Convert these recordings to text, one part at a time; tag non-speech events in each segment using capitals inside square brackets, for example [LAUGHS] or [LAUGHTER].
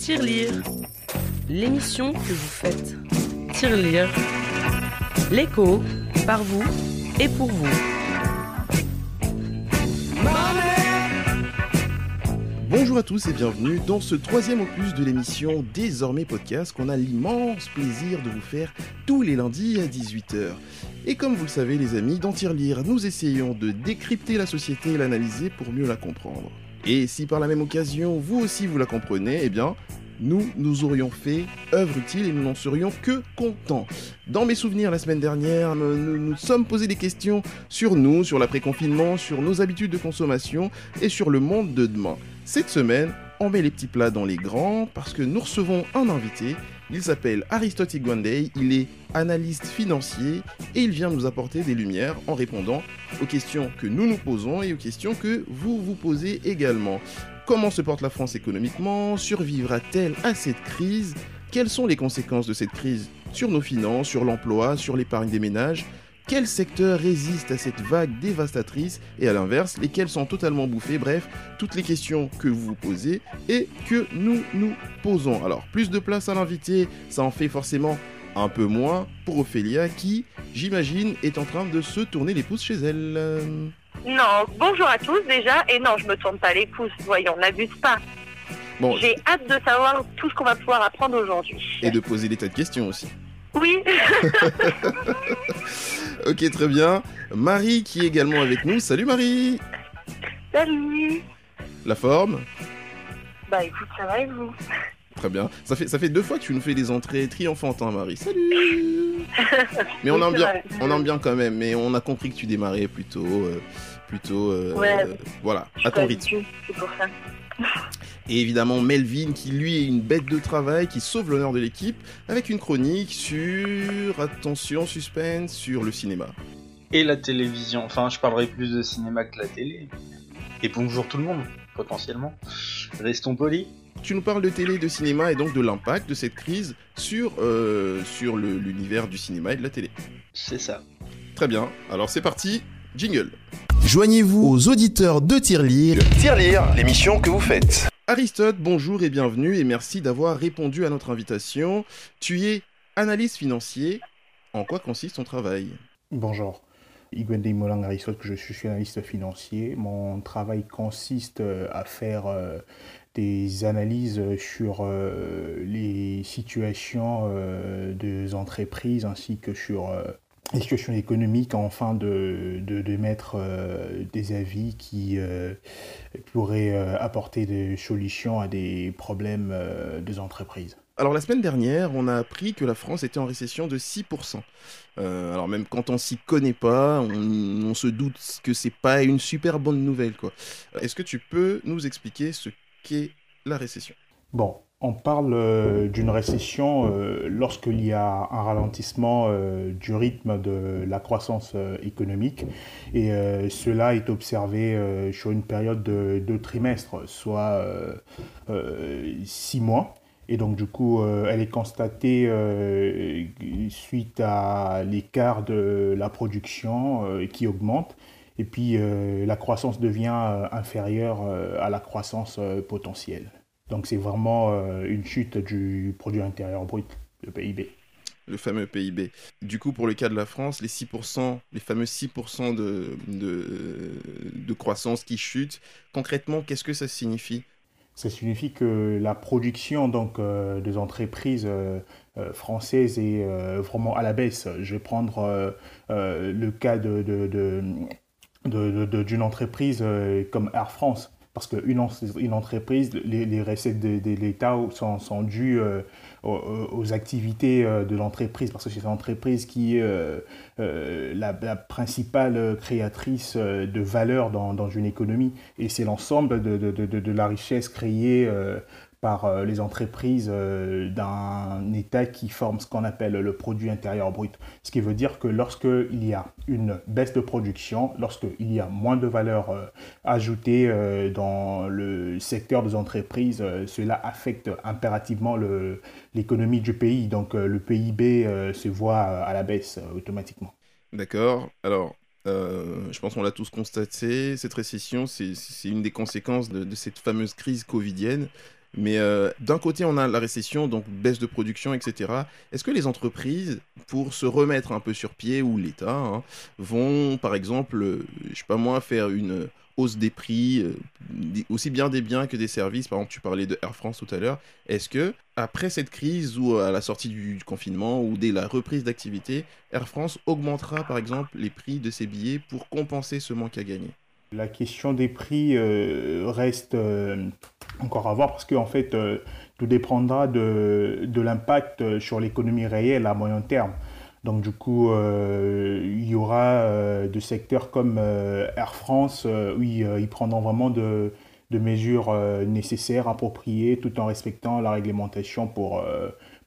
Tirelire, l'émission que vous faites. Tirelire, l'écho, par vous et pour vous. Bonjour à tous et bienvenue dans ce troisième opus de l'émission Désormais Podcast qu'on a l'immense plaisir de vous faire tous les lundis à 18h. Et comme vous le savez les amis, dans Tirelire, nous essayons de décrypter la société et l'analyser pour mieux la comprendre. Et si par la même occasion vous aussi vous la comprenez, eh bien nous, nous aurions fait œuvre utile et nous n'en serions que contents. Dans mes souvenirs la semaine dernière, nous nous, sommes posé des questions sur nous, sur l'après-confinement, sur nos habitudes de consommation et sur le monde de demain. Cette semaine, on met les petits plats dans les grands parce que nous recevons un invité. Il s'appelle Aristote Igwandey, il est analyste financier et il vient nous apporter des lumières en répondant aux questions que nous nous posons et aux questions que vous vous posez également. Comment se porte la France économiquement? Survivra-t-elle à cette crise? Quelles sont les conséquences de cette crise sur nos finances, sur l'emploi, sur l'épargne des ménages? Quel secteur résiste à cette vague dévastatrice et à l'inverse, lesquels sont totalement bouffés? Bref, toutes les questions que vous vous posez et que nous nous posons. Alors, plus de place à l'invité, ça en fait forcément un peu moins pour Ophélia qui, j'imagine, est en train de se tourner les pouces chez elle. Non, bonjour à tous déjà. Et non, je me tourne pas les pouces, voyons, n'abuse pas. Bon, J'ai hâte de savoir tout ce qu'on va pouvoir apprendre aujourd'hui. et de poser des tas de questions aussi. Oui, [LAUGHS] Ok, très bien. Marie qui est également avec nous. Salut Marie salut. La forme Bah écoute, ça va et vous Très bien. Ça fait, ça fait deux fois que tu nous fais des entrées triomphantins, Marie. Salut [LAUGHS] Mais on aime bien, on aime bien quand même. Mais on a compris que tu démarrais plutôt, euh, plutôt, euh, Ouais. euh, voilà, à ton rythme. C'est pour ça. Et évidemment Melvin qui lui est une bête de travail, qui sauve l'honneur de l'équipe, avec une chronique sur, attention, suspense, sur le cinéma. et la télévision. Enfin, je parlerai plus de cinéma que de la télé. Et bonjour tout le monde, potentiellement. Restons polis. Tu nous parles de télé, de cinéma et donc de l'impact de cette crise sur, euh, sur l'univers du cinéma et de la télé. C'est ça. Très bien, alors c'est parti, jingle. Joignez-vous aux auditeurs de Tirelire. Tirelire, l'émission que vous faites. Aristote, bonjour et bienvenue et merci d'avoir répondu à notre invitation. Tu es analyste financier. En quoi consiste ton travail? Bonjour. Igwende Molang Aristote, je suis analyste financier. Mon travail consiste euh, à faire euh, des analyses sur euh, les situations euh, des entreprises ainsi que sur les situations économiques afin de, de, de mettre euh, des avis qui euh, pourraient euh, apporter des solutions à des problèmes des entreprises? Alors la semaine dernière, on a appris que la France était en récession de 6%. Euh, alors même quand on s'y connaît pas, on, on se doute que c'est pas une super bonne nouvelle quoi. Est-ce que tu peux nous expliquer ce qu'est la récession? Bon, on parle euh, d'une récession euh, lorsqu'il y a un ralentissement euh, du rythme de la croissance économique et cela est observé sur une période de deux trimestres, soit six mois. Et donc du coup, elle est constatée suite à l'écart de la production qui augmente. Et puis la croissance devient inférieure à la croissance potentielle. Donc c'est vraiment euh, une chute du produit intérieur brut, le PIB. le fameux PIB. Du coup, pour le cas de la France, les 6%, les fameux 6% de, de, de croissance qui chutent, concrètement, qu'est-ce que ça signifie? Ça signifie que la production donc, euh, des entreprises euh, euh, françaises est vraiment à la baisse. Je vais prendre le cas de, de- de- de- d'une entreprise comme Air France. Parce qu'une une entreprise, les, recettes de, de l'État sont, sont dues euh, aux, activités euh, de l'entreprise. Parce que c'est une entreprise qui est euh, la, la principale créatrice de valeur dans, dans une économie. Et c'est l'ensemble de, de, de, la richesse créée par euh, les entreprises euh, d'un État qui forme ce qu'on appelle le produit intérieur brut. Ce qui veut dire que lorsqu'il y a une baisse de production, lorsqu'il y a moins de valeur euh, ajoutée dans le secteur des entreprises, cela affecte impérativement l'économie du pays. Donc le PIB se voit à la baisse automatiquement. D'accord. Alors, je pense qu'on l'a tous constaté, cette récession, c'est une des conséquences de cette fameuse crise covidienne. Mais euh, d'un côté, on a la récession, donc baisse de production, etc. Est-ce que les entreprises, pour se remettre un peu sur pied, ou l'État, hein, vont, par exemple, euh, je sais pas moi, faire une hausse des prix, euh, aussi bien des biens que des services? Par exemple, tu parlais de Air France tout à l'heure. Est-ce que, après cette crise, ou à la sortie du, confinement, ou dès la reprise d'activité, Air France augmentera, par exemple, les prix de ses billets pour compenser ce manque à gagner? La question des prix reste encore à voir parce qu'en fait, euh, tout dépendra de, de l'impact euh, sur l'économie réelle à moyen terme. Donc du coup, euh, il y aura des secteurs comme Air France où ils, ils prendront vraiment de, de mesures nécessaires, appropriées, tout en respectant la réglementation pour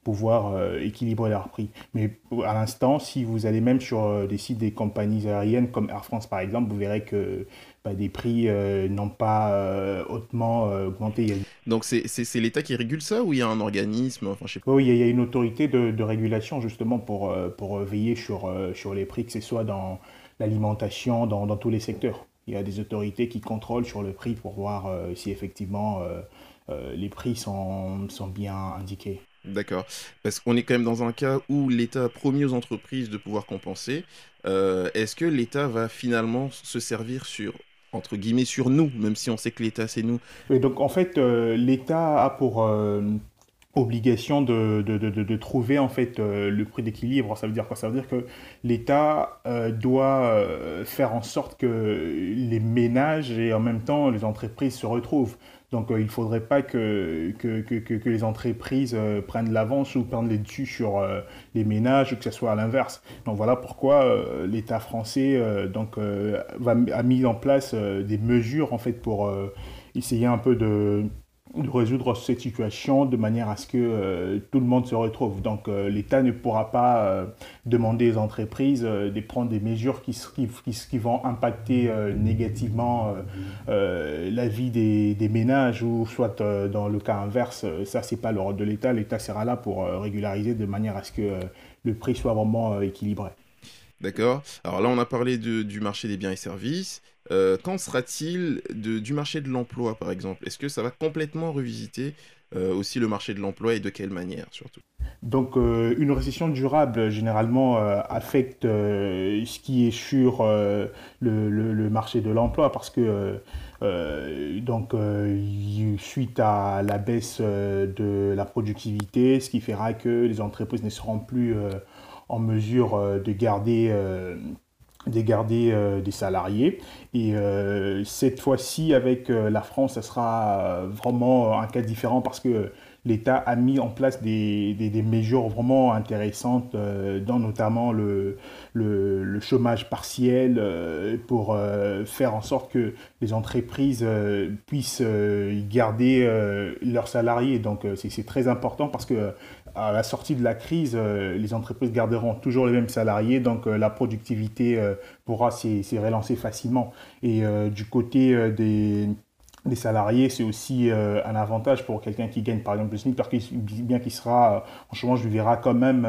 pouvoir euh, équilibrer leurs prix. Mais à l'instant, si vous allez même sur euh, des sites des compagnies aériennes comme Air France par exemple, vous verrez que bah, des prix euh, n'ont pas hautement augmenté. Donc c'est l'État qui régule ça, ou il y a un organisme Enfin, je sais pas. Oui, il y a- il y a une autorité de, de régulation justement pour, pour veiller sur, sur les prix, que ce soit dans l'alimentation, dans, dans tous les secteurs. Il y a des autorités qui contrôlent sur le prix pour voir si effectivement les prix sont, sont bien indiqués. D'accord. Parce qu'on est quand même dans un cas où l'État a promis aux entreprises de pouvoir compenser. Euh, Est-ce que l'État va finalement se servir sur, entre guillemets, sur nous, même si on sait que l'État c'est nous? Donc en fait, euh, l'État a pour euh, obligation de, de, de, trouver en fait le prix d'équilibre. Ça veut dire quoi? Ça veut dire que l'État doit faire en sorte que les ménages et en même temps les entreprises se retrouvent. Donc euh, il ne faudrait pas que, les entreprises euh, prennent l'avance ou prennent les dessus sur euh, les ménages ou que ce soit à l'inverse. Donc voilà pourquoi l'État français a mis en place des mesures en fait pour essayer un peu de, de résoudre cette situation de manière à ce que euh, tout le monde se retrouve. Donc euh, l'État ne pourra pas euh, demander aux entreprises de prendre des mesures qui, qui, qui, vont impacter négativement la vie des, des ménages ou soit dans le cas inverse, ça c'est pas le rôle de l'État. L'État sera là pour régulariser de manière à ce que le prix soit vraiment équilibré. D'accord Alors là, on a parlé de- du marché des biens et services. Euh, qu'en sera-t-il du marché de l'emploi, par exemple? Est-ce que ça va complètement revisiter euh, aussi le marché de l'emploi et de quelle manière, surtout? Donc, euh, une récession durable, généralement, euh, affecte ce qui est sur le, le- le marché de l'emploi parce que, donc, suite à la baisse de la productivité, ce qui fera que les entreprises ne seront plus en mesure de garder, euh, de garder euh, des salariés. Et euh, cette fois-ci, avec euh, la France, ça sera vraiment un cas différent parce que l'État a mis en place des, des, des mesures vraiment intéressantes, dans notamment le, le, le chômage partiel, pour faire en sorte que les entreprises puissent garder leurs salariés. Donc c'est très important parce que à la sortie de la crise, euh, les entreprises garderont toujours les mêmes salariés, donc euh, la productivité euh, pourra s'y relancer facilement. Et du côté des salariés, c'est aussi un avantage pour quelqu'un qui gagne par exemple le SMIC, parce qu'il bien qu'il sera en chômage, lui verra quand même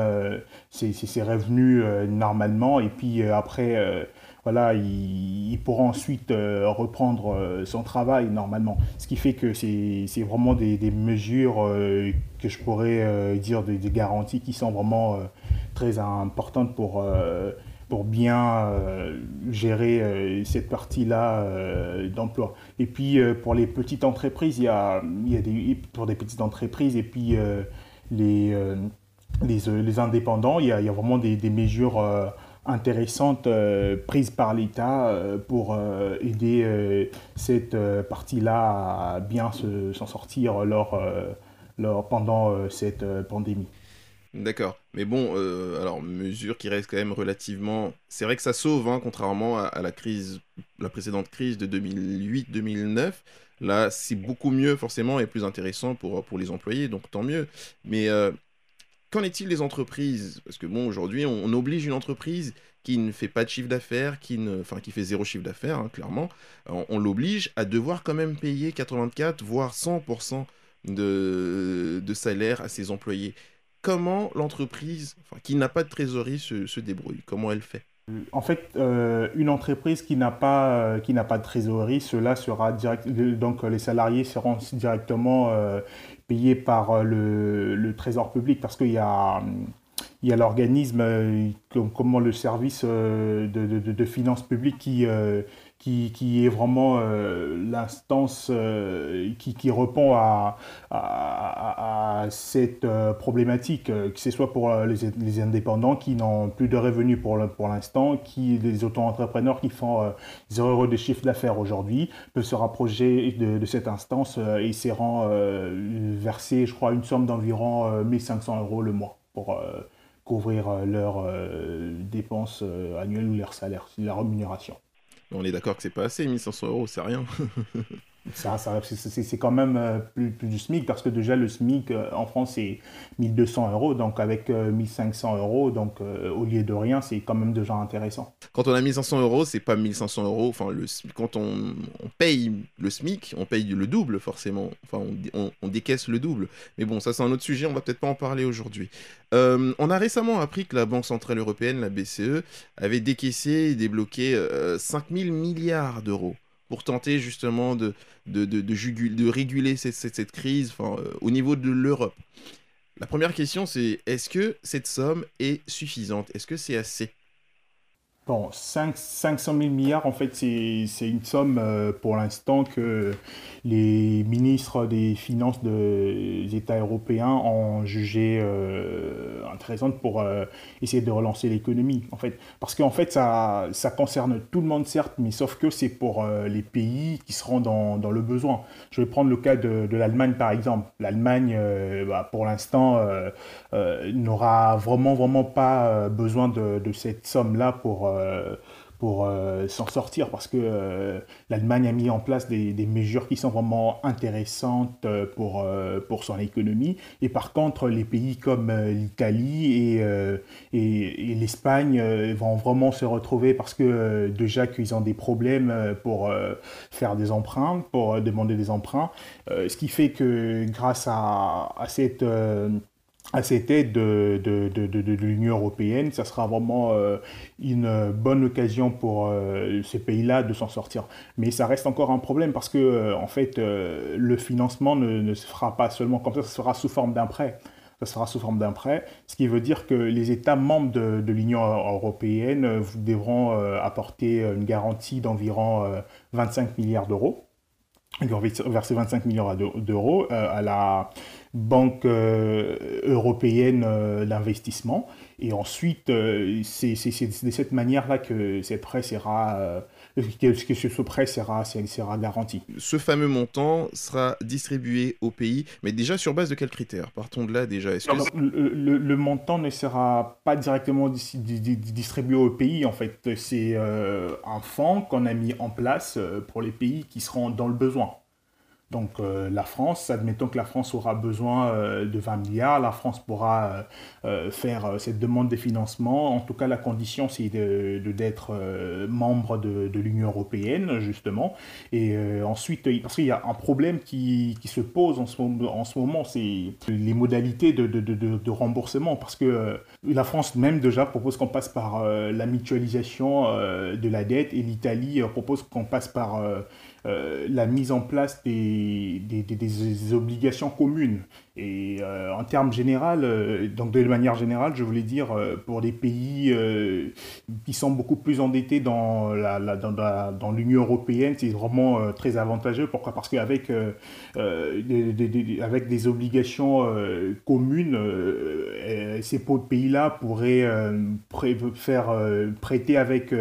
ses, ses- revenus normalement, et puis après, voilà, il, pourra ensuite euh, reprendre euh, son travail normalement. Ce qui fait que c'est vraiment des, des mesures euh, que je pourrais dire des, des garanties qui sont vraiment très importantes pour pour bien gérer cette partie-là d'emploi. Et puis pour les petites entreprises, il y a, il y a des, pour des petites entreprises et puis les, les, les indépendants, il y a, il y a vraiment des, mesures intéressantes euh, prises par l'État euh, pour euh, aider euh, cette partie-là à bien se- s'en sortir lors, lors, pendant cette pandémie. D'accord. Mais bon, alors, mesure qui reste quand même relativement... C'est vrai que ça sauve, hein, contrairement à, la crise, la précédente crise de 2008-2009. Là, c'est beaucoup mieux, forcément, et plus intéressant pour, pour les employés, donc tant mieux. Mais qu'en est-il des entreprises? Parce que bon, aujourd'hui, on, oblige une entreprise qui ne fait pas de chiffre d'affaires, qui ne, enfin, qui fait zéro chiffre d'affaires, hein, clairement, on, l'oblige à devoir quand même payer 84, voire 100% de, salaire à ses employés. Comment l'entreprise, qui n'a pas de trésorerie, se débrouille? Comment elle fait? En fait, euh, une entreprise qui n'a pas, euh, qui n'a pas de trésorerie, cela sera direct, donc les salariés seront directement euh, payés par le, le, trésor public parce qu'il y a, il y a l'organisme, comme, comment le service de, de, de, finances publiques qui, qui, est vraiment euh, l'instance euh, qui, répond à, cette euh, problématique, que ce soit pour les, indépendants qui n'ont plus de revenus pour, l'instant, qui les auto-entrepreneurs qui font 0 euros de chiffre d'affaires aujourd'hui, peuvent se rapprocher de, cette instance et seront versés, je crois, une somme d'environ 1500 euros le mois pour couvrir leurs dépenses annuelles ou leur salaire, la rémunération. On est d'accord que c'est pas assez, 1500 euros, c'est rien. [LAUGHS] Ça, ça c'est quand même euh, plus, du SMIC parce que déjà le SMIC euh, en France c'est 1200 euros, donc avec 1500 euh, euros, donc au lieu de rien, c'est quand même déjà intéressant. Quand on a 1500 euros, c'est pas 1500 euros. Enfin, le, quand on, paye le SMIC, on paye le double forcément. Enfin, on, on, décaisse le double. Mais bon, ça c'est un autre sujet, on va peut-être pas en parler aujourd'hui. on a récemment appris que la Banque Centrale Européenne, la BCE, avait décaissé et débloqué 5000 milliards d'euros pour tenter justement de, de, de, réguler cette, cette, crise euh, au niveau de l'Europe. La première question, c'est est-ce que cette somme est suffisante? Est-ce que c'est assez? Bon, 5, 500 000 milliards, en fait, c'est une somme euh, pour l'instant que les ministres des Finances des États européens ont jugé euh, intéressante pour euh, essayer de relancer l'économie, en fait. Parce qu'en fait, ça, ça concerne tout le monde, certes, mais sauf que c'est pour les pays qui seront dans, dans, le besoin. Je vais prendre le cas de, de l'Allemagne, par exemple. L'Allemagne, bah, pour l'instant, n'aura vraiment, vraiment pas besoin de, de cette somme-là pour euh, pour euh, s'en sortir parce que euh, l'Allemagne a mis en place des, mesures qui sont vraiment intéressantes pour, pour son économie. Et par contre, les pays comme l'Italie et, et, l'Espagne vont vraiment se retrouver parce que déjà qu'ils ont des problèmes pour faire des emprunts, pour demander des emprunts. ce qui fait que grâce à cette à cette aide de, de, de, de l'Union européenne. Ça sera vraiment euh, une bonne occasion pour euh, ces pays-là de s'en sortir. Mais ça reste encore un problème parce que, euh, en fait, le financement ne, ne, se fera pas seulement comme ça, ça sera sous forme d'un prêt. Ça sera sous forme d'un prêt, ce qui veut dire que les États membres de, de l'Union européenne devront apporter une garantie d'environ 25 milliards d'euros. Ils vont verser 25 milliards d'euros à la Banque euh, européenne euh, d'investissement. Et ensuite, euh, c'est de cette manière-là que cette prêt sera, que, ce prêt sera, sera garanti. Ce fameux montant sera distribué au pays, mais déjà sur base de quels critères? Partons de là déjà. Que... le, le, montant ne sera pas directement distribué au pays, en fait. C'est un fonds qu'on a mis en place pour les pays qui seront dans le besoin. Donc euh, la France, admettons que la France aura besoin euh, de 20 milliards, la France pourra euh, faire cette demande de financement. En tout cas, la condition, c'est d'être membre de, de l'Union européenne, justement. Et ensuite, parce qu'il y a un problème qui, se pose en ce, en ce moment, c'est les modalités de, remboursement. Parce que la France même déjà propose qu'on passe par la mutualisation de la dette et l'Italie propose qu'on passe par euh, la mise en place des, des, obligations communes. Et euh, en termes général, euh, donc de manière générale, je voulais dire, pour des pays qui sont beaucoup plus endettés dans la, dans l'Union européenne, c'est vraiment très avantageux. Pourquoi? Parce qu'avec des, avec des obligations communes, ces pays-là pourraient faire prêter avec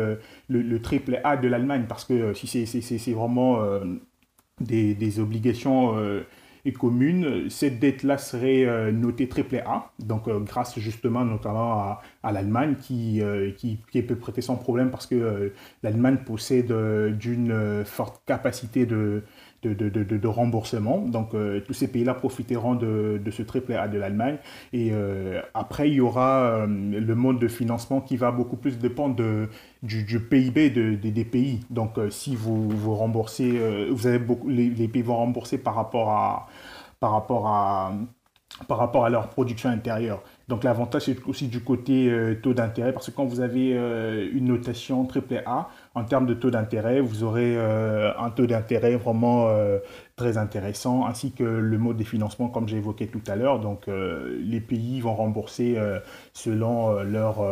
le, triple A de l'Allemagne, parce que euh, si c'est vraiment euh, des, des, obligations euh, communes, cette dette-là serait notée triple A, donc grâce justement notamment à, à l'Allemagne qui, qui, qui, peut prêter sans problème parce que l'Allemagne possède d'une forte capacité de, de, remboursement. Donc euh, tous ces pays-là profiteront de, ce triple A de l'Allemagne. Et euh, après, il y aura euh, le mode de financement qui va beaucoup plus dépendre du, PIB des pays. Donc si vous, vous remboursez, vous avez beaucoup, les, pays vont rembourser par rapport à par rapport à leur production intérieure. Donc l'avantage c'est aussi du côté euh, taux d'intérêt parce que quand vous avez euh, une notation AAA en termes de taux d'intérêt, vous aurez euh, un taux d'intérêt vraiment très intéressant, ainsi que le mode des financements comme j'ai évoqué tout à l'heure. Donc euh, les pays vont rembourser euh, selon euh, leur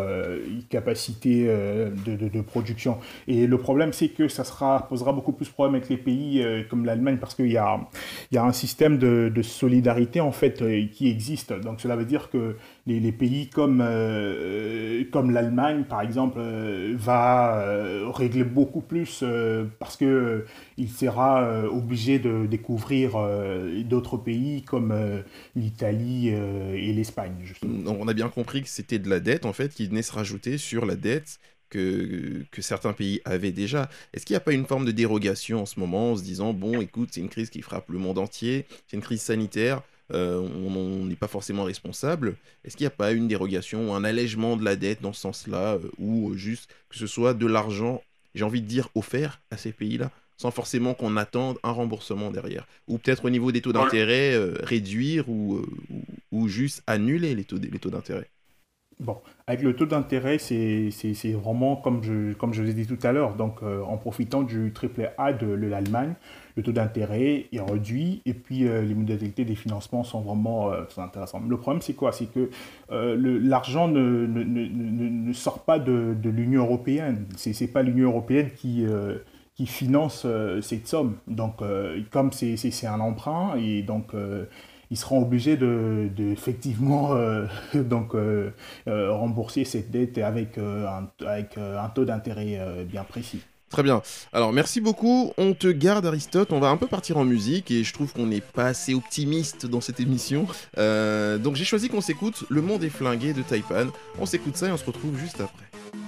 capacité de, production. Et le problème, c'est que ça sera, posera beaucoup plus de problèmes avec les pays comme l'Allemagne, parce qu'il y a, y a un système de, de solidarité en fait qui existe. Donc cela veut dire que les, les pays comme, comme l'Allemagne, par exemple, va régler beaucoup plus parce que il sera obligé de découvrir euh, d'autres pays comme euh, l'Italie euh, et l'Espagne. On a bien compris que c'était de la dette en fait qui venait se rajouter sur la dette que, que, certains pays avaient déjà. Est-ce qu'il n'y a pas une forme de dérogation en ce moment en se disant, bon, écoute, c'est une crise qui frappe le monde entier, c'est une crise sanitaire, on n'est pas forcément responsable. Est-ce qu'il n'y a pas une dérogation un allègement de la dette dans ce sens-là, ou juste que ce soit de l'argent, j'ai envie de dire, offert à ces pays-là? Sans forcément qu'on attende un remboursement derrière. Ou peut-être au niveau des taux d'intérêt, euh, réduire euh, ou, ou, juste annuler les taux, les taux d'intérêt. Bon, avec le taux d'intérêt, c'est vraiment comme je, comme je l'ai dit tout à l'heure, donc euh, en profitant du triple A de, l'Allemagne, le taux d'intérêt est réduit et puis les modalités des financements sont vraiment intéressantes. Le problème, c'est quoi? C'est que l'argent ne, ne, ne, ne, sort pas de, de l'Union européenne. Ce n'est pas l'Union européenne qui qui finance euh, cette somme. Donc, euh, comme c'est un emprunt, et donc euh, ils seront obligés de, effectivement [LAUGHS] donc rembourser cette dette avec un, avec un taux d'intérêt bien précis. Très bien. Alors merci beaucoup. On te garde Aristote. On va un peu partir en musique et je trouve qu'on n'est pas assez optimiste dans cette émission. donc j'ai choisi qu'on s'écoute Le Monde est flingué de Taipan. On s'écoute ça et on se retrouve juste après.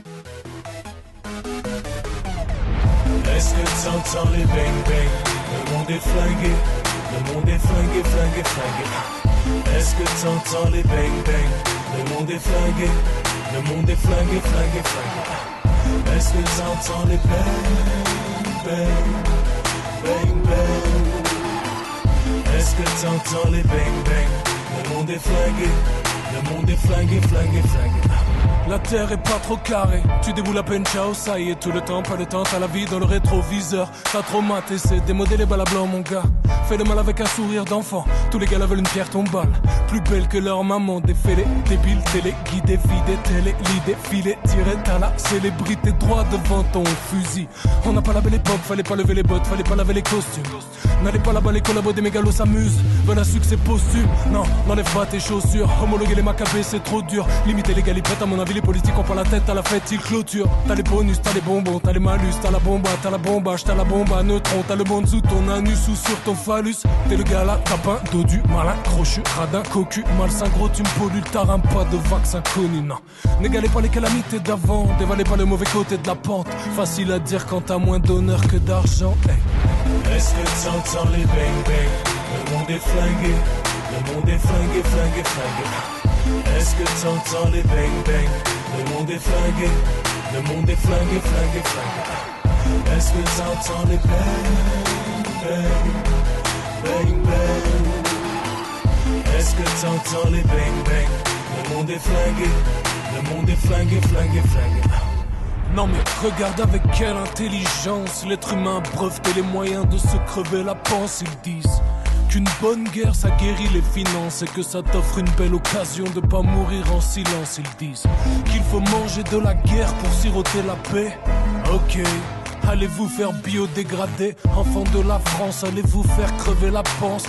Est-ce que t'entends les bang bang Le monde est flingué, le monde est flingué, flingué, flingué. Est-ce que t'entends les bang bang Le monde est flingué, le monde est flingué, flingué, flingué. Est-ce que t'entends les bang bang Bang bang Est-ce que t'entends les bang bang Le monde est flingué, le monde est flingué, flingué, flingué. La terre est pas trop carrée, tu déboules à peine, ciao, ça y est, tout le temps, pas le temps, t'as la vie dans le rétroviseur. T'as trop maté, c'est démodé les balles mon gars. Fais le mal avec un sourire d'enfant, tous les gars veulent une pierre tombale. Plus belle que leur maman, défilé, débile, télé, guidé, vidé, télé, l'idée, filé, tiré, t'as la célébrité droit devant ton fusil. On n'a pas la belle époque, fallait pas lever les bottes, fallait pas laver les costumes. N'allez pas là-bas, les collabos des mégalos s'amusent. Veulent un succès posthume, non, n'enlève pas tes chaussures. Homologuer les macabées, c'est trop dur. Limiter les galipettes, à mon avis, les politiques ont pas la tête à la fête, ils clôturent. T'as les bonus, t'as les bonbons, t'as les malus, t'as la bomba, t'as la bombage, t'as la bombe à neutron, t'as le bon sous ton anus ou sur ton phallus. T'es le gars là, tapin, dodu, malin, crochu, radin, cocu, malsain, gros, tu me pollues tarin, pas de vaccin connu, non. N'égalez pas les calamités d'avant, dévalez pas le mauvais côté de la pente. Facile à dire quand t'as moins d'honneur que d'argent, Est-ce que t'entends les bang bang Le monde est flingué, le monde est flingué, flingué, flingué. Est-ce que t'entends les bang bang? Le monde est flingué, le monde est flingué, flingué, flingué. Est-ce que t'entends les bang, bang, bang, bang. Est-ce que t'entends les bang, bang? Le monde est flingué, le monde est flingué, flingué, flingué. Non mais regarde avec quelle intelligence l'être humain brevetait les moyens de se crever la panse, ils disent qu'une bonne guerre ça guérit les finances et que ça t'offre une belle occasion de pas mourir en silence. Ils disent qu'il faut manger de la guerre pour siroter la paix. Ok. Allez-vous faire biodégrader, enfant de la France, allez-vous faire crever la panse?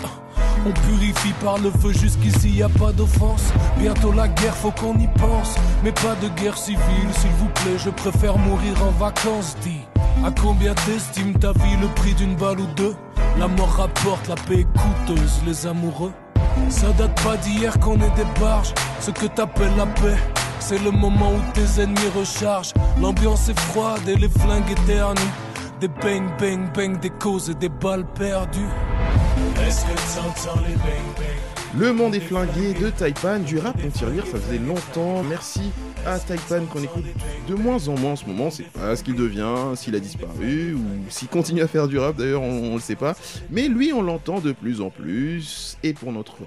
On purifie par le feu jusqu'ici y a pas d'offense Bientôt la guerre faut qu'on y pense Mais pas de guerre civile s'il vous plaît Je préfère mourir en vacances Dis à combien t'estimes ta vie le prix d'une balle ou deux? La mort rapporte, la paix coûteuse, les amoureux. Ça date pas d'hier qu'on est des barges. Ce que t'appelles la paix, c'est le moment où tes ennemis rechargent. L'ambiance est froide et les flingues éternuent. Des bang bang bang, des causes et des balles perdues. Est-ce que t'entends les bang bang? Le monde est flingué de Taipan, du rap on tire lire, ça faisait longtemps. Merci à Taipan qu'on écoute de moins en moins en ce moment. C'est pas ce qu'il devient, s'il a disparu ou s'il continue à faire du rap d'ailleurs, on, le sait pas. Mais lui, on l'entend de plus en plus. Et pour notre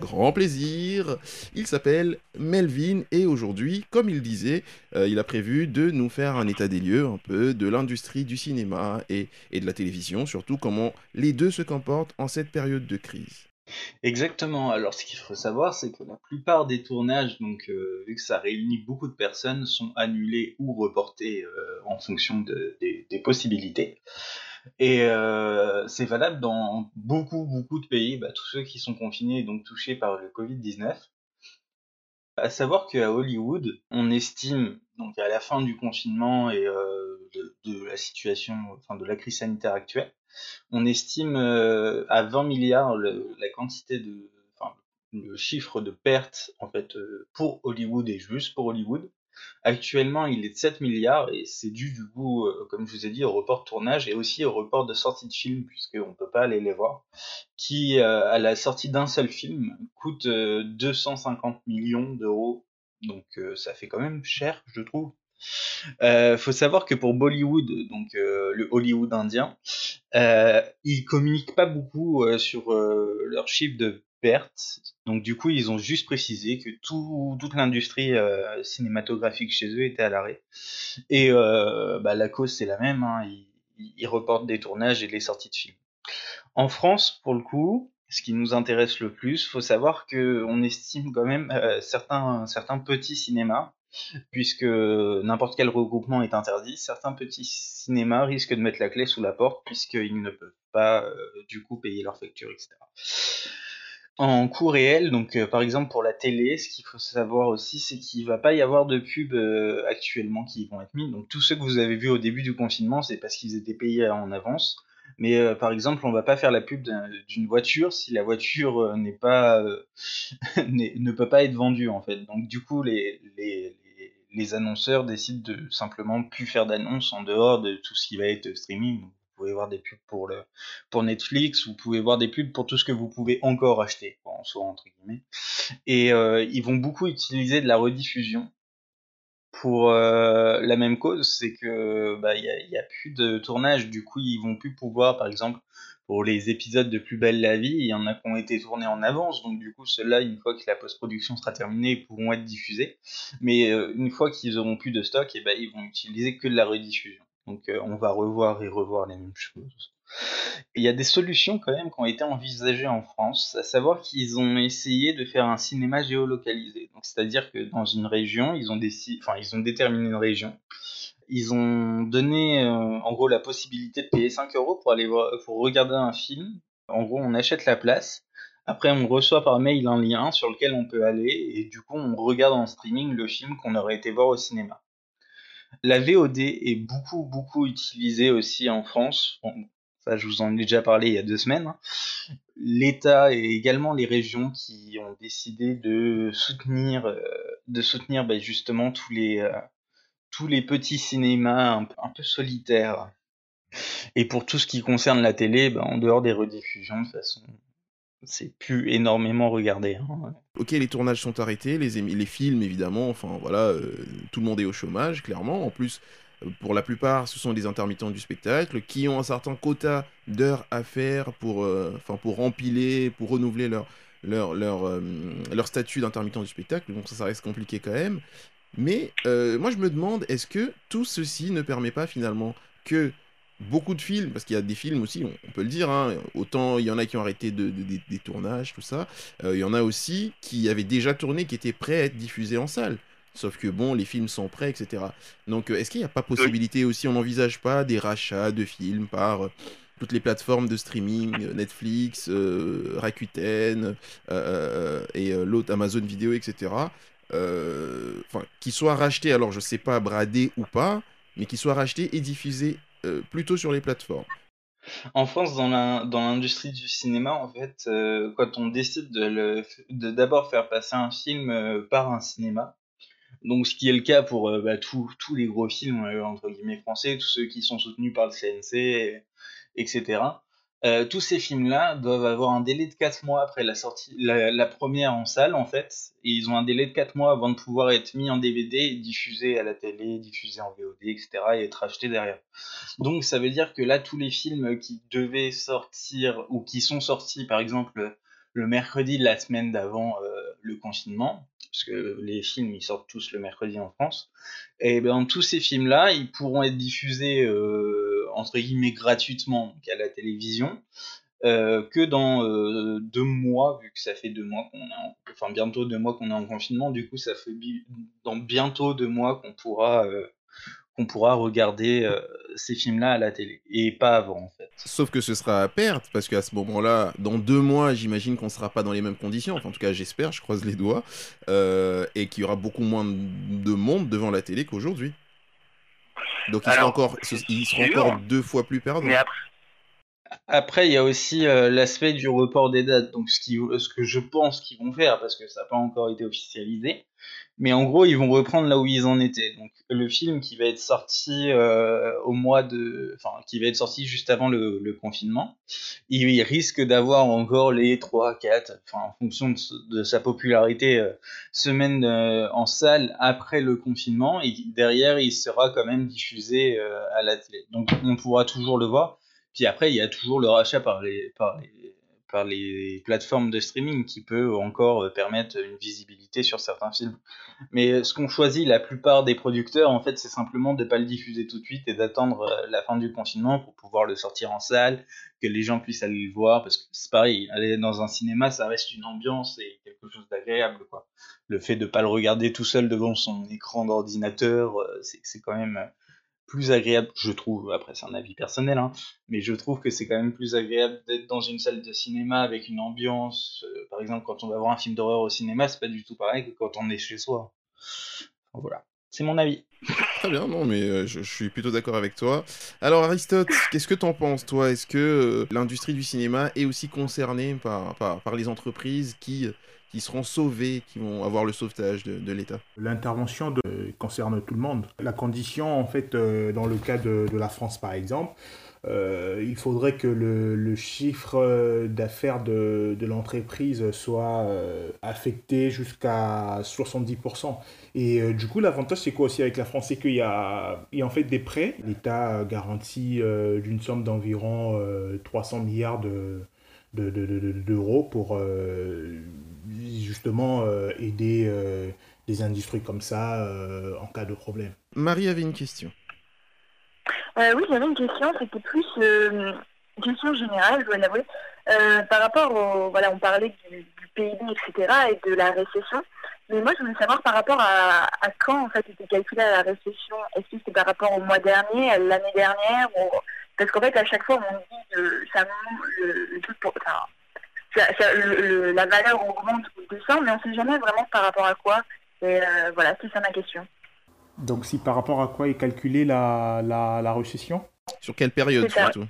grand plaisir. Il s'appelle Melvin et aujourd'hui, comme il disait, euh, il a prévu de nous faire un état des lieux un peu de l'industrie du cinéma et de la télévision, surtout comment les deux se comportent en cette période de crise. Exactement. Alors, ce qu'il faut savoir, c'est que la plupart des tournages, donc euh, vu que ça réunit beaucoup de personnes, sont annulés ou reportés euh, en fonction de- des, possibilités. Et euh, c'est valable dans beaucoup, beaucoup de pays, bah, tous ceux qui sont confinés et donc touchés par le Covid-19. À savoir qu'à Hollywood, on estime, donc à la fin du confinement et de la situation, enfin de la crise sanitaire actuelle, on estime euh, à 20 milliards le- la quantité de, enfin, le chiffre de pertes en fait euh, pour Hollywood et juste pour Hollywood. Actuellement, il est de 7 milliards et c'est dû du coup, euh, comme je vous ai dit, au report de tournage et aussi au report de sortie de film puisqu'on ne peut pas aller les voir, qui à la sortie d'un seul film coûte euh, 250 millions d'euros. Donc ça fait quand même cher, je trouve. Euh, faut savoir que pour Bollywood, donc euh, le Hollywood indien, euh, ils communiquent pas beaucoup euh, sur euh, leur chiffre de pertes. Donc du coup, ils ont juste précisé que tout, toute l'industrie cinématographique chez eux était à l'arrêt. Et bah, la cause c'est la même, hein, ils, reportent des tournages et les sorties de films. En France, pour le coup, ce qui nous intéresse le plus, faut savoir que on estime quand même certains petits cinémas puisque n'importe quel regroupement est interdit, certains petits cinémas risquent de mettre la clé sous la porte puisqu'ils ne peuvent pas euh, du coup payer leurs factures, etc. En coût réel, donc euh, par exemple pour la télé, ce qu'il faut savoir aussi, c'est qu'il va pas y avoir de pubs euh, actuellement qui vont être mis. Donc tous ceux que vous avez vus au début du confinement, c'est parce qu'ils étaient payés en avance. Mais par exemple, on va pas faire la pub d'un- d'une voiture si la voiture pas [LAUGHS] ne peut pas être vendue en fait. Donc du coup, les, les, annonceurs décident de simplement plus faire d'annonces en dehors de tout ce qui va être streaming. Vous pouvez voir des pubs pour le pour Netflix, vous pouvez voir des pubs pour tout ce que vous pouvez encore acheter, en soi entre guillemets. Et euh, ils vont beaucoup utiliser de la rediffusion pour euh, la même cause, c'est que bah il y a, a plus de tournage, du coup ils vont plus pouvoir, par exemple, pour les épisodes de Plus belle la vie, il y en a qui ont été tournés en avance, donc du coup ceux-là, une fois que la post-production sera terminée, ils pourront être diffusés. Mais euh, une fois qu'ils auront plus de stock, et ben ils vont utiliser que de la rediffusion. Donc euh, on va revoir et revoir les mêmes choses. Il y a des solutions quand même qui ont été envisagées en France, à savoir qu'ils ont essayé de faire un cinéma géolocalisé. C'est-à-dire que dans une région, ils ont enfin ils ont déterminé une région. Ils ont donné euh, en gros la possibilité de payer 5 euros pour aller voir, pour regarder un film. En gros, on achète la place. Après, on reçoit par mail un lien sur lequel on peut aller et du coup, on regarde en streaming le film qu'on aurait été voir au cinéma. La VOD est beaucoup, beaucoup utilisée aussi en France. Bon, ça, je vous en ai déjà parlé il y a deux semaines. hein. L'État et également les régions qui ont décidé de soutenir, euh, de soutenir bah, justement tous les, euh, tous les petits cinémas un, peu- solitaires. Et pour tout ce qui concerne la télé, bah, en dehors des rediffusions, de toute façon, c'est plus énormément regardé. hein. Ok, les tournages sont arrêtés, les, films évidemment, enfin voilà, euh, tout le monde est au chômage, clairement. En plus, euh, pour la plupart, ce sont des intermittents du spectacle qui ont un certain quota d'heures à faire pour, euh, pour empiler, pour renouveler leur, leur, leur, euh, leur statut d'intermittent du spectacle. Donc ça, ça reste compliqué quand même. Mais euh, moi, je me demande, est-ce que tout ceci ne permet pas finalement que beaucoup de films, parce qu'il y a des films aussi, on, on peut le dire, hein, autant il y en a qui ont arrêté de, de- des- des tournages, tout ça, euh, il y en a aussi qui avaient déjà tourné, qui étaient prêts à être diffusés en salle. Sauf que bon, les films sont prêts, etc. Donc euh, est-ce qu'il n'y a pas possibilité aussi, on n'envisage pas des rachats de films par euh, toutes les plateformes de streaming, euh, Netflix, euh, Rakuten, et l'autre Amazon Vidéo, etc. euh, Enfin, qui soient rachetés, alors je sais pas, bradés ou pas, mais qui soient rachetés et diffusés euh, plutôt sur les plateformes. En France, dans l'industrie du cinéma, en fait, euh, quand on décide de d'abord faire passer un film par un cinéma, donc ce qui est le cas pour bah, tous les gros films entre guillemets français, tous ceux qui sont soutenus par le CNC, et- etc. euh, tous ces films-là doivent avoir un délai de 4 mois après la sortie, la, première en salle en fait, et ils ont un délai de 4 mois avant de pouvoir être mis en DVD, et diffusés à la télé, diffusés en VOD, etc. et être achetés derrière. Donc ça veut dire que là, tous les films qui devaient sortir ou qui sont sortis, par exemple, le mercredi de la semaine d'avant le confinement, parce que les films ils sortent tous le mercredi en France. Et ben tous ces films-là, ils pourront être diffusés entre guillemets gratuitement à la télévision. que dans deux mois, vu que ça fait deux mois qu'on est, en, enfin bientôt deux mois qu'on est en confinement, du coup ça fait dans bientôt deux mois qu'on pourra qu'on pourra regarder euh, ces films-là à la télé et pas avant en fait. Sauf que ce sera à perte parce qu'à ce moment-là, dans deux mois, j'imagine qu'on sera pas dans les mêmes conditions. En tout cas, j'espère, je croise les doigts, euh, et qu'il y aura beaucoup moins de monde devant la télé qu'aujourd'hui. Donc il sera encore, encore deux fois plus perdant. Mais après, après, il y a aussi euh, l'aspect du report des dates. Donc, ce, qui, ce que je pense qu'ils vont faire, parce que ça n'a pas encore été officialisé, mais en gros, ils vont reprendre là où ils en étaient. Donc, le film qui va être sorti euh, au mois de, enfin, qui va être sorti juste avant le, confinement, il, risque d'avoir encore les 3, 4, enfin, en fonction de, sa popularité, euh, semaines en salle après le confinement, et derrière, il sera quand même diffusé à la télé. Donc, on pourra toujours le voir. Puis après, il y a toujours le rachat par les, par les, plateformes de streaming qui peut encore euh, permettre une visibilité sur certains films. Mais ce qu'ont choisi la plupart des producteurs, en fait, c'est simplement de ne pas le diffuser tout de suite et d'attendre euh, la fin du confinement pour pouvoir le sortir en salle, que les gens puissent aller le voir, parce que c'est pareil, aller dans un cinéma, ça reste une ambiance et quelque chose d'agréable, quoi. Le fait de ne pas le regarder tout seul devant son écran d'ordinateur, euh, c'est quand même plus agréable, je trouve, après c'est un avis personnel, hein, mais je trouve que c'est quand même plus agréable d'être dans une salle de cinéma avec une ambiance. Euh, par exemple, quand on va voir un film d'horreur au cinéma, c'est pas du tout pareil que quand on est chez soi. Voilà, c'est mon avis. [LAUGHS] Très bien, non, mais euh, je, suis plutôt d'accord avec toi. Alors Aristote, qu'est-ce que t'en penses, toi? Est-ce que euh, l'industrie du cinéma est aussi concernée par, par, par les entreprises qui qui seront sauvés, qui vont avoir le sauvetage de, l'État L'intervention concerne tout le monde. La condition, en fait, euh, dans le cas de, la France, par exemple, euh, il faudrait que le, chiffre d'affaires de, l'entreprise soit euh, affecté jusqu'à 70%. Et du coup, l'avantage, c'est quoi aussi avec la France? C'est qu'il y y a en fait des prêts. L'État garantit d'une somme d'environ 300 milliards d'euros pour justement euh, aider euh, des industries comme ça euh, en cas de problème. Marie avait une question. oui, j'avais une question, c'était plus une question générale, je dois l'avouer. par rapport au. Voilà, on parlait du, PIB, etc., et de la récession. Mais moi, je voulais savoir par rapport à, quand, en fait, était calculée la récession. Est-ce que c'était par rapport au mois dernier, à l'année dernière ou... Parce qu'en fait, à chaque fois, on dit que ça le, le la valeur augmente ou descend, mais on ne sait jamais vraiment par rapport à quoi. Et euh, voilà, c'est ça ma question. Donc, si par rapport à quoi est calculée la, la, la récession? Sur quelle période surtout?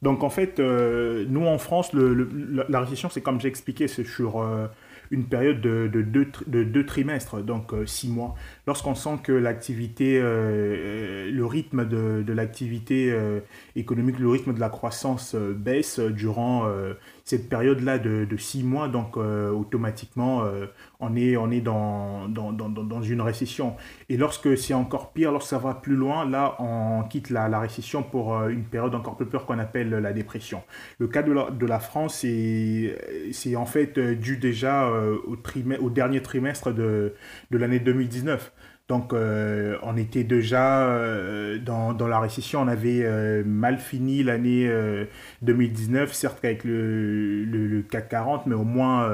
Donc, en fait, euh, nous en France, le, la récession, c'est comme j'ai expliqué, c'est sur euh, une période de, de, deux, de deux trimestres, donc six mois. Lorsqu'on sent que l'activité, le rythme de, de l'activité économique, le rythme de la croissance baisse durant cette période-là de, six mois, donc euh, automatiquement, euh, on est, on est dans, une récession. Et lorsque c'est encore pire, lorsque ça va plus loin, là, on quitte la, récession pour euh, une période encore plus peur qu'on appelle la dépression. Le cas de la, France, c'est en fait dû déjà au, dernier trimestre de l'année 2019. Donc, euh, on était déjà euh, dans, la récession. On avait euh, mal fini l'année 2019, certes avec le, le, CAC 40, mais au moins,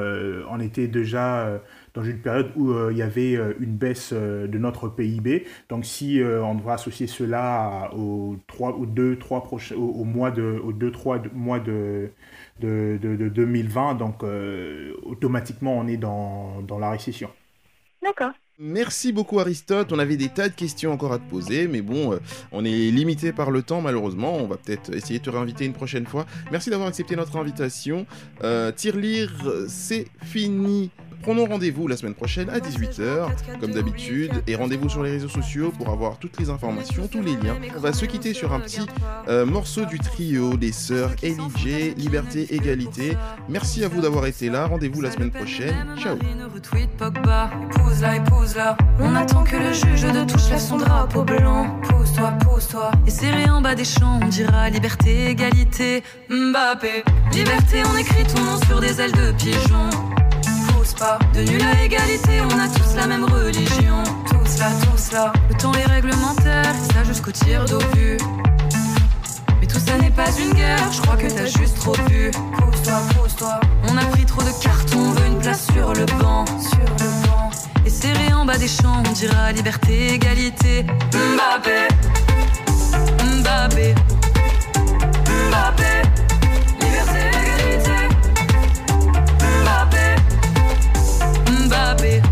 on était déjà dans une période où il y avait une baisse de notre PIB. Donc, si on doit associer cela aux, 3, aux, deux, trois prochains, au, mois de, aux trois mois de 2020, donc automatiquement, on est dans, dans la récession. D'accord. Merci beaucoup Aristote, on avait des tas de questions encore à te poser, mais bon, euh, on est limité par le temps malheureusement, on va peut-être essayer de te réinviter une prochaine fois. Merci d'avoir accepté notre invitation. Euh, Tirelire, c'est fini Prenons rendez-vous la semaine prochaine à 18h, comme d'habitude, et rendez-vous sur les réseaux sociaux pour avoir toutes les informations, tous les liens. On va se quitter sur un petit euh, morceau du trio des sœurs J, Liberté, Égalité. Merci à vous d'avoir été là, rendez-vous la semaine prochaine. Ciao Épouse-la, épouse-la. On attend que le juge de touche lève son drapeau blanc. Pousse-toi, pousse-toi. Et serré en bas des champs, on dira liberté, égalité. Mbappé. Liberté, on écrit ton nom sur des ailes de pigeon. De nul à égalité, on a tous la même religion. Tous là, tous là. Le temps est réglementaire, ça jusqu'au tir d'eau vu. Mais tout ça n'est pas une guerre, je crois que t'as juste trop vu. Pousse-toi, pousse-toi. On a pris trop de cartons, on veut une place sur le banc. Sur le banc. Et serré en bas des champs, on dira liberté, égalité. Mbappé, Mbappé. happy.